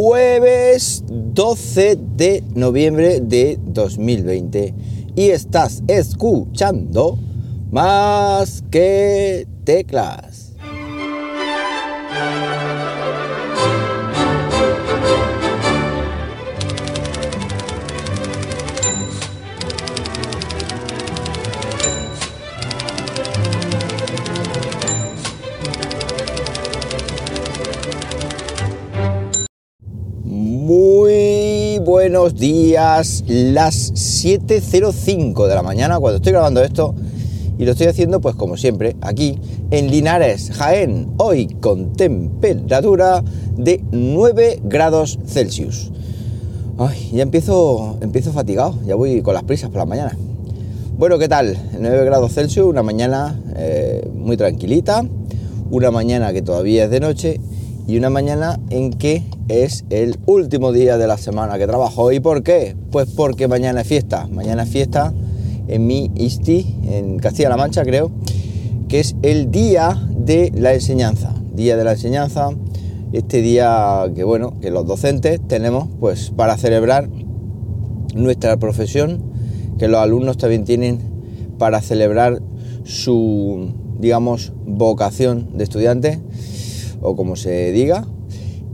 jueves 12 de noviembre de 2020 y estás escuchando más que teclas. Buenos días, las 7.05 de la mañana cuando estoy grabando esto y lo estoy haciendo pues como siempre aquí en Linares, Jaén, hoy con temperatura de 9 grados Celsius. Ay, ya empiezo, empiezo fatigado, ya voy con las prisas por la mañana. Bueno, ¿qué tal? 9 grados Celsius, una mañana eh, muy tranquilita, una mañana que todavía es de noche y una mañana en que es el último día de la semana que trabajo. ¿Y por qué? Pues porque mañana es fiesta. Mañana es fiesta en mi ISTI, en Castilla-La Mancha creo, que es el día de la enseñanza. Día de la enseñanza, este día que bueno, que los docentes tenemos pues para celebrar nuestra profesión, que los alumnos también tienen para celebrar su, digamos, vocación de estudiante o como se diga.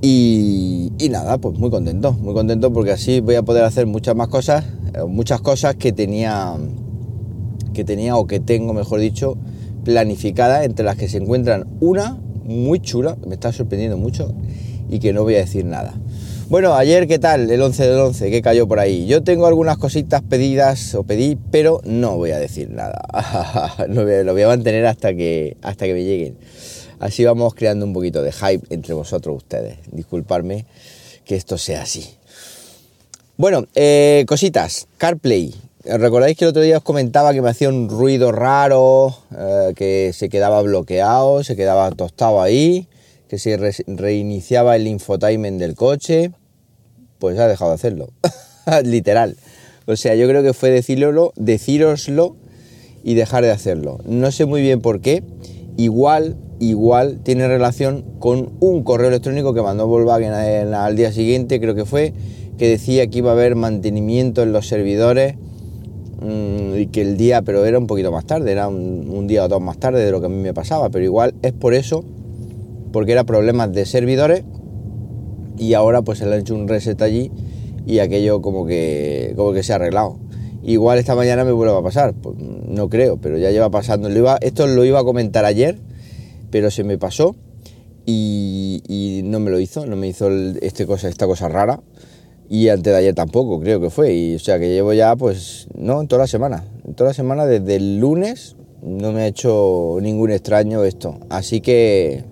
Y, y, nada, pues muy contento, muy contento porque así voy a poder hacer muchas más cosas, muchas cosas que tenía, que tenía o que tengo, mejor dicho, planificada, entre las que se encuentran una muy chula, me está sorprendiendo mucho y que no voy a decir nada. Bueno, ayer, ¿qué tal? El 11 del 11, ¿qué cayó por ahí? Yo tengo algunas cositas pedidas o pedí, pero no voy a decir nada. lo, lo voy a mantener hasta que, hasta que me lleguen. Así vamos creando un poquito de hype entre vosotros ustedes. Disculparme que esto sea así. Bueno, eh, cositas. CarPlay. ¿Recordáis que el otro día os comentaba que me hacía un ruido raro, eh, que se quedaba bloqueado, se quedaba tostado ahí, que se re reiniciaba el infotainment del coche? Pues ha dejado de hacerlo. Literal. O sea, yo creo que fue decirlo, decíroslo y dejar de hacerlo. No sé muy bien por qué. Igual igual tiene relación con un correo electrónico que mandó Volkswagen al día siguiente, creo que fue, que decía que iba a haber mantenimiento en los servidores mmm, y que el día, pero era un poquito más tarde, era un, día o dos más tarde de lo que a mí me pasaba, pero igual es por eso, porque era problemas de servidores y ahora pues se le ha hecho un reset allí y aquello como que, como que se ha arreglado. Igual esta mañana me vuelve a pasar, pues, no creo, pero ya lleva pasando. Esto lo iba a comentar ayer, pero se me pasó y, no me lo hizo, no me hizo este cosa, esta cosa rara. Y antes de ayer tampoco, creo que fue. Y, o sea que llevo ya, pues, no, en toda la semana. En toda la semana, desde el lunes, no me ha hecho ningún extraño esto. Así que,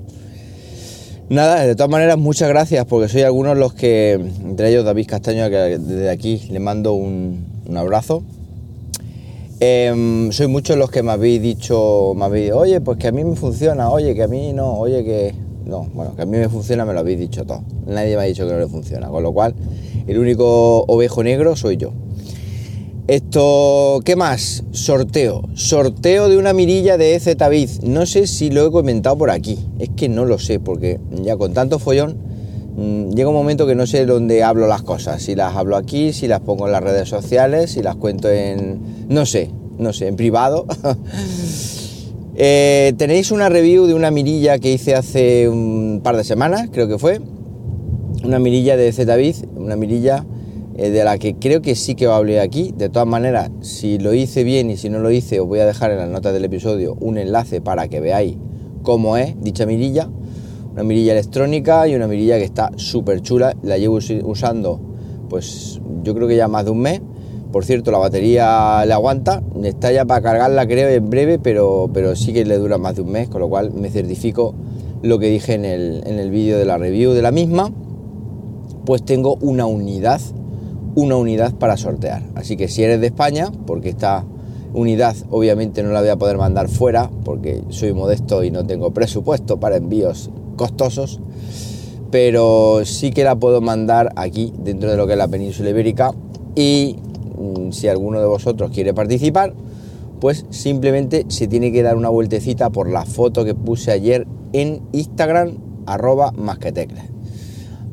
nada, de todas maneras, muchas gracias, porque soy algunos los que, entre ellos David Castaño, que desde aquí le mando un abrazo. Eh, soy muchos los que me habéis dicho, me habéis oye, pues que a mí me funciona, oye, que a mí no, oye, que... No, bueno, que a mí me funciona, me lo habéis dicho todo. Nadie me ha dicho que no le funciona, con lo cual el único ovejo negro soy yo. Esto, ¿qué más? Sorteo. Sorteo de una mirilla de EZ No sé si lo he comentado por aquí. Es que no lo sé, porque ya con tanto follón llega un momento que no sé dónde hablo las cosas. Si las hablo aquí, si las pongo en las redes sociales, si las cuento en... No sé, no sé, en privado. eh, tenéis una review de una mirilla que hice hace un par de semanas, creo que fue. Una mirilla de Z-Biz, una mirilla eh, de la que creo que sí que os hablé aquí. De todas maneras, si lo hice bien y si no lo hice, os voy a dejar en las notas del episodio un enlace para que veáis cómo es dicha mirilla. Una mirilla electrónica y una mirilla que está súper chula. La llevo usando, pues yo creo que ya más de un mes. Por cierto, la batería le aguanta. Está ya para cargarla, creo, en breve, pero, pero sí que le dura más de un mes, con lo cual me certifico lo que dije en el, en el vídeo de la review de la misma. Pues tengo una unidad una unidad para sortear. Así que si eres de España, porque esta unidad obviamente no la voy a poder mandar fuera, porque soy modesto y no tengo presupuesto para envíos costosos, pero sí que la puedo mandar aquí, dentro de lo que es la península ibérica, y mmm, si alguno de vosotros quiere participar, pues simplemente se tiene que dar una vueltecita por la foto que puse ayer en Instagram, arroba más que teclas.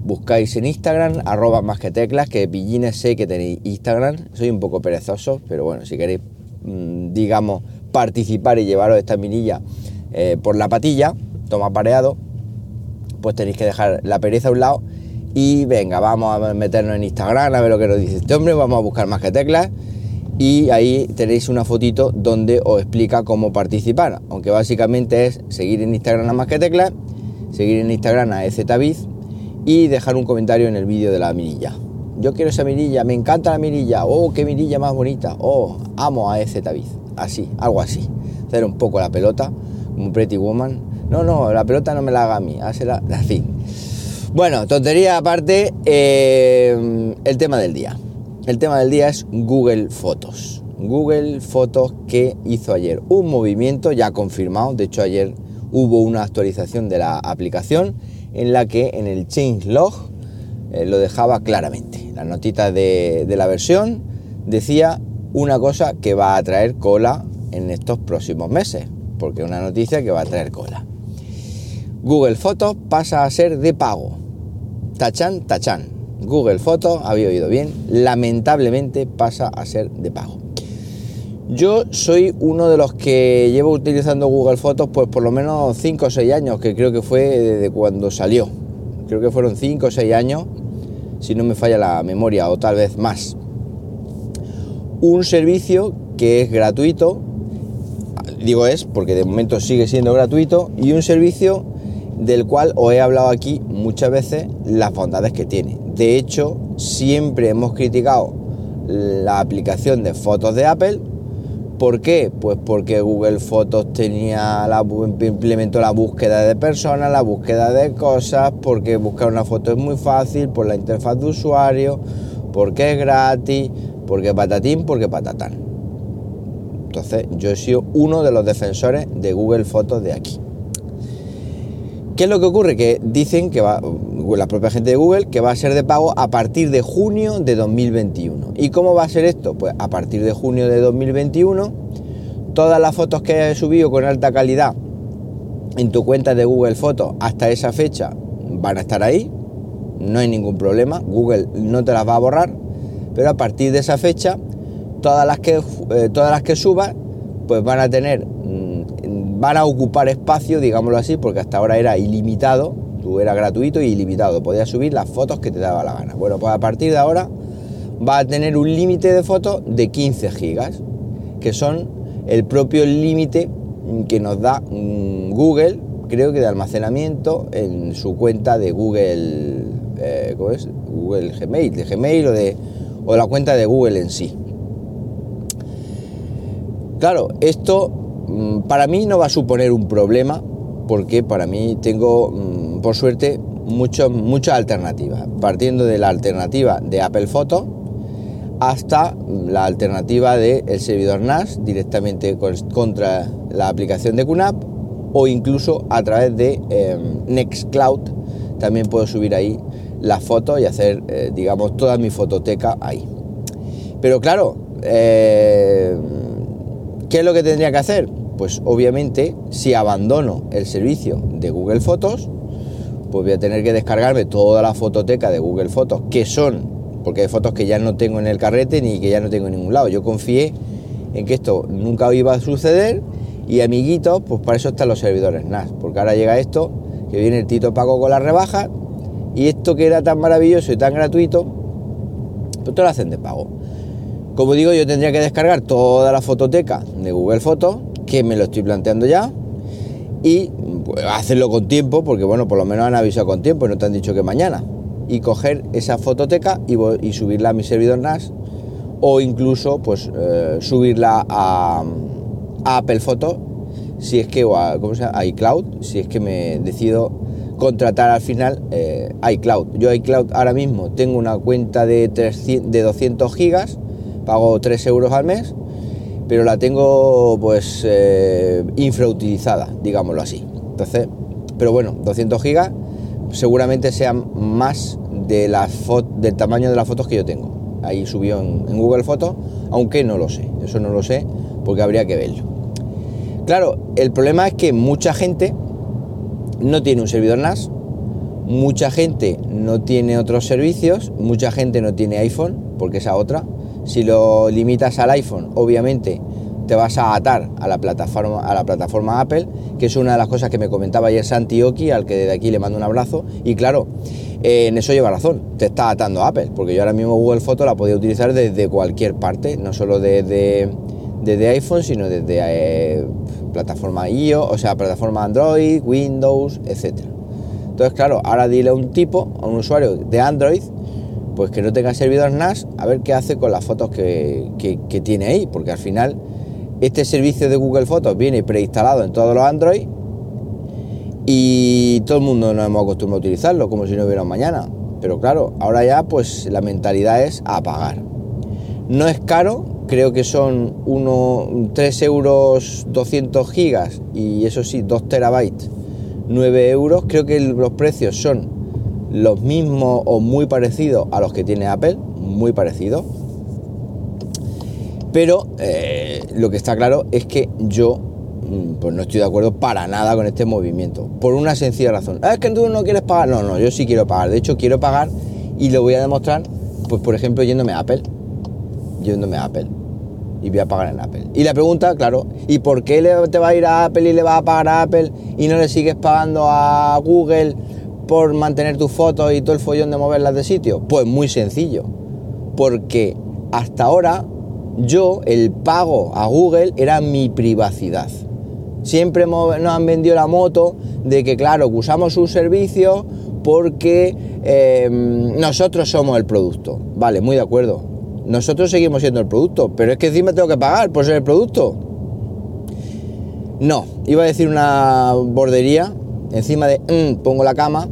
buscáis en Instagram, arroba más que teclas, que pillines sé que tenéis Instagram. Soy un poco perezoso, pero bueno, si queréis, mm, digamos, participar y llevaros esta minilla eh, por la patilla, toma pareado, pues tenéis que dejar la pereza a un lado y venga, vamos a meternos en Instagram a ver lo que nos dice este hombre, vamos a buscar más que teclas y ahí tenéis una fotito donde os explica cómo participar, aunque básicamente es seguir en Instagram a más que teclas, seguir en Instagram a EZBiz y dejar un comentario en el vídeo de la mirilla. Yo quiero esa mirilla, me encanta la mirilla, oh, qué mirilla más bonita, oh, amo a EZBiz, así, algo así, hacer un poco la pelota, como Pretty Woman, no, no, la pelota no me la haga a mí, hazla así. Bueno, tontería aparte, eh, el tema del día. El tema del día es Google Fotos. Google Fotos que hizo ayer un movimiento ya confirmado. De hecho, ayer hubo una actualización de la aplicación en la que en el changelog eh, lo dejaba claramente. La notita de, de la versión decía una cosa que va a traer cola en estos próximos meses, porque una noticia que va a traer cola. Google Fotos pasa a ser de pago. Tachan, tachan. Google Fotos, había oído bien, lamentablemente pasa a ser de pago. Yo soy uno de los que llevo utilizando Google Fotos pues por lo menos 5 o 6 años, que creo que fue desde cuando salió. Creo que fueron 5 o 6 años, si no me falla la memoria, o tal vez más. Un servicio que es gratuito, digo es porque de momento sigue siendo gratuito, y un servicio del cual os he hablado aquí muchas veces las bondades que tiene. De hecho, siempre hemos criticado la aplicación de fotos de Apple. ¿Por qué? Pues porque Google Fotos tenía la, implementó la búsqueda de personas, la búsqueda de cosas, porque buscar una foto es muy fácil, por la interfaz de usuario, porque es gratis, porque patatín, porque patatán. Entonces, yo he sido uno de los defensores de Google Fotos de aquí. ¿Qué es lo que ocurre? Que dicen que va, la propia gente de Google, que va a ser de pago a partir de junio de 2021. ¿Y cómo va a ser esto? Pues a partir de junio de 2021, todas las fotos que hayas subido con alta calidad en tu cuenta de Google Fotos hasta esa fecha van a estar ahí, no hay ningún problema, Google no te las va a borrar, pero a partir de esa fecha, todas las que, eh, todas las que subas, pues van a tener van a ocupar espacio, digámoslo así, porque hasta ahora era ilimitado, tú era gratuito y ilimitado, podías subir las fotos que te daba la gana. Bueno, pues a partir de ahora va a tener un límite de fotos de 15 gigas, que son el propio límite que nos da mm, Google, creo que de almacenamiento en su cuenta de Google, eh, ¿cómo es? Google Gmail, de Gmail o de, o la cuenta de Google en sí. Claro, esto para mí no va a suponer un problema porque para mí tengo, mm, por suerte, muchas alternativas, partiendo de la alternativa de Apple Photo hasta la alternativa del servidor NAS directamente contra la aplicación de QNAP o incluso a través de em, Nextcloud también puedo subir ahí las fotos y hacer, eh, digamos, toda mi fototeca ahí. Pero claro, eh, ¿qué es lo que tendría que hacer? Pues obviamente si abandono el servicio de Google Fotos, pues voy a tener que descargarme toda la fototeca de Google Fotos, que son, porque hay fotos que ya no tengo en el carrete ni que ya no tengo en ningún lado. Yo confié en que esto nunca iba a suceder y amiguitos, pues para eso están los servidores NAS, porque ahora llega esto, que viene el Tito Paco con la rebaja y esto que era tan maravilloso y tan gratuito, pues todo lo hacen de pago. Como digo, yo tendría que descargar toda la fototeca de Google Fotos que me lo estoy planteando ya y pues, hacerlo con tiempo, porque bueno, por lo menos han avisado con tiempo y no te han dicho que mañana. Y coger esa fototeca y, y subirla a mi servidor NAS o incluso pues eh, subirla a, Apple Photo si es que, o a, iCloud, si es que me decido contratar al final eh, iCloud. Yo iCloud ahora mismo tengo una cuenta de, 300, de 200 gigas, pago 3 euros al mes pero la tengo pues eh, infrautilizada, digámoslo así. Entonces, pero bueno, 200 gigas seguramente sean más de del tamaño de las fotos que yo tengo. Ahí subió en, Google Fotos, aunque no lo sé, eso no lo sé porque habría que verlo. Claro, el problema es que mucha gente no tiene un servidor NAS, Mucha gente no tiene otros servicios, mucha gente no tiene iPhone, porque esa otra. Si lo limitas al iPhone, obviamente te vas a atar a la plataforma, a la plataforma Apple, que es una de las cosas que me comentaba ayer Santi Oki, al que desde aquí le mando un abrazo. Y claro, eh, en eso lleva razón, te está atando a Apple, porque yo ahora mismo Google Foto la podía utilizar desde cualquier parte, no solo desde, desde iPhone, sino desde eh, plataforma iOS, o sea, plataforma Android, Windows, etcétera. Entonces, claro, ahora dile a un tipo, a un usuario de Android, pues que no tenga servidor NAS, a ver qué hace con las fotos que, tiene ahí, porque al final este servicio de Google Fotos viene preinstalado en todos los Android y todo el mundo nos hemos acostumbrado a utilizarlo como si no hubiera mañana. Pero claro, ahora ya pues la mentalidad es apagar. No es caro, creo que son uno, 3 euros 200 gigas y eso sí, 2 terabytes 9 euros. Creo que los precios son los mismos o muy parecidos a los que tiene Apple, muy parecidos. Pero eh, lo que está claro es que yo mm, pues no estoy de acuerdo para nada con este movimiento. Por una sencilla razón. Ah, es que tú no quieres pagar. No, no, yo sí quiero pagar. De hecho, quiero pagar y lo voy a demostrar, pues por ejemplo, yéndome a Apple. Yéndome a Apple y voy a pagar en Apple. Y la pregunta, claro, ¿y por qué te va a ir a Apple y le vas a pagar a Apple y no le sigues pagando a Google por mantener tus fotos y todo el follón de moverlas de sitio? Pues muy sencillo, porque hasta ahora yo el pago a Google era mi privacidad. Siempre nos han vendido la moto de que, claro, usamos su servicio porque em, nosotros somos el producto. Vale, muy de acuerdo nosotros seguimos siendo el producto, pero es que encima tengo que pagar por ser el producto. No, iba a decir una bordería, encima de mm, pongo la cama,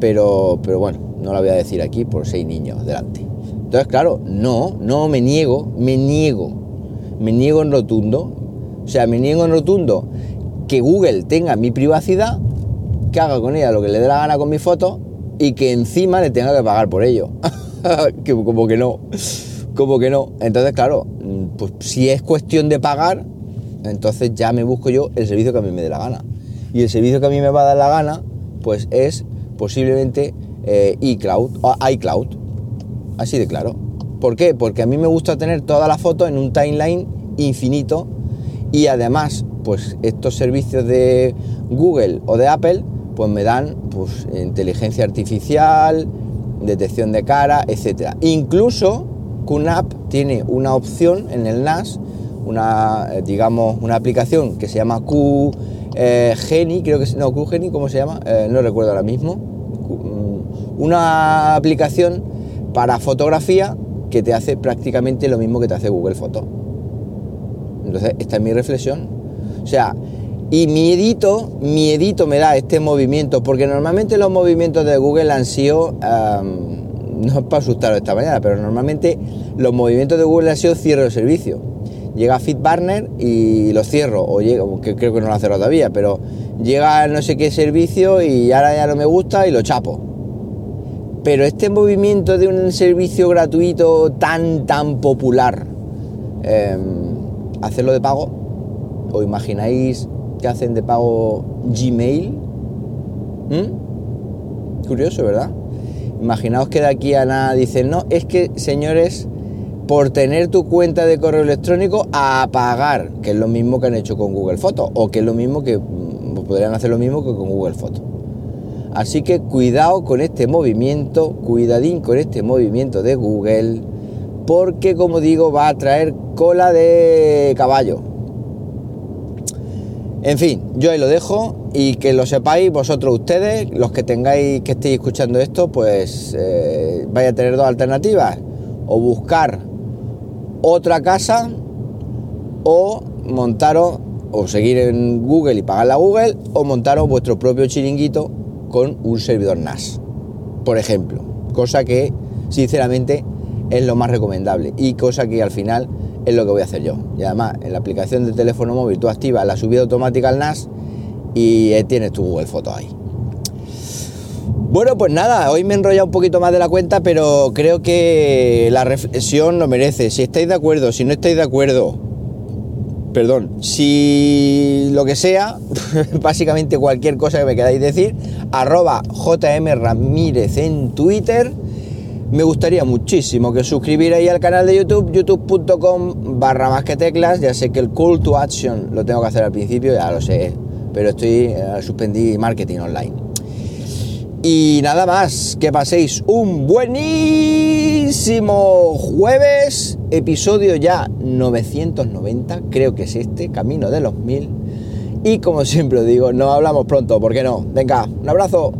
pero, pero bueno, no la voy a decir aquí por seis niños delante. Entonces, claro, no, no me niego, me niego, me niego en rotundo, o sea, me niego en rotundo que Google tenga mi privacidad, que haga con ella lo que le dé la gana con mi foto y que encima le tenga que pagar por ello. como que no como que no. Entonces, claro, pues si es cuestión de pagar, entonces ya me busco yo el servicio que a mí me dé la gana. Y el servicio que a mí me va a dar la gana, pues es posiblemente eh, iCloud o iCloud. Así de claro. ¿Por qué? Porque a mí me gusta tener todas las fotos en un timeline infinito y además, pues estos servicios de Google o de Apple, pues me dan pues, inteligencia artificial, detección de cara, etcétera. Incluso QNAP tiene una opción en el NAS, una, eh, digamos, una aplicación que se llama QGeni, eh, creo que es, no, QGeni, ¿cómo se llama? Eh, no recuerdo ahora mismo. Una aplicación para fotografía que te hace prácticamente lo mismo que te hace Google Foto. Entonces, esta es mi reflexión. O sea, y miedito, miedito me da este movimiento, porque normalmente los movimientos de Google han sido no es para asustaros esta mañana, pero normalmente los movimientos de Google han sido cierre de servicio. Llega FitBarner y lo cierro, o llega, que creo que no lo ha todavía, pero llega no sé qué servicio y ahora ya no me gusta y lo chapo. Pero este movimiento de un servicio gratuito tan, tan popular, em, hacerlo de pago, ¿os imagináis que hacen de pago Gmail? ¿Mm? Curioso, ¿verdad? Imaginaos que de aquí a nada dicen, no, es que señores, por tener tu cuenta de correo electrónico a pagar, que es lo mismo que han hecho con Google Fotos, o que es lo mismo que mm, podrían hacer lo mismo que con Google Fotos. Así que cuidado con este movimiento, cuidadín con este movimiento de Google, porque como digo va a traer cola de caballo. En fin, yo ahí lo dejo y que lo sepáis vosotros ustedes, los que tengáis que estéis escuchando esto, pues eh, a tener dos alternativas, o buscar otra casa o montaros o seguir en Google y pagar la Google o montaros vuestro propio chiringuito con un servidor NAS, por ejemplo, cosa que sinceramente es lo más recomendable y cosa que al final es lo que voy a hacer yo. Y además, en la aplicación de teléfono móvil tú activas la subida automática al NAS y tienes tu Google Fotos ahí. Bueno, pues nada, hoy me he enrollado un poquito más de la cuenta, pero creo que la reflexión lo merece. Si estáis de acuerdo, si no estáis de acuerdo, perdón, si lo que sea, básicamente cualquier cosa que me queráis decir, arroba JM Ramírez en Twitter. Me gustaría muchísimo que os suscribierais al canal de YouTube, youtube.com barra más que teclas. Ya sé que el call to action lo tengo que hacer al principio, ya lo sé, pero estoy, eh, suspendí marketing online. Y nada más, que paséis un buenísimo jueves, episodio ya 990, creo que es este, camino de los mil. Y como siempre os digo, nos hablamos pronto, ¿por qué no? Venga, un abrazo.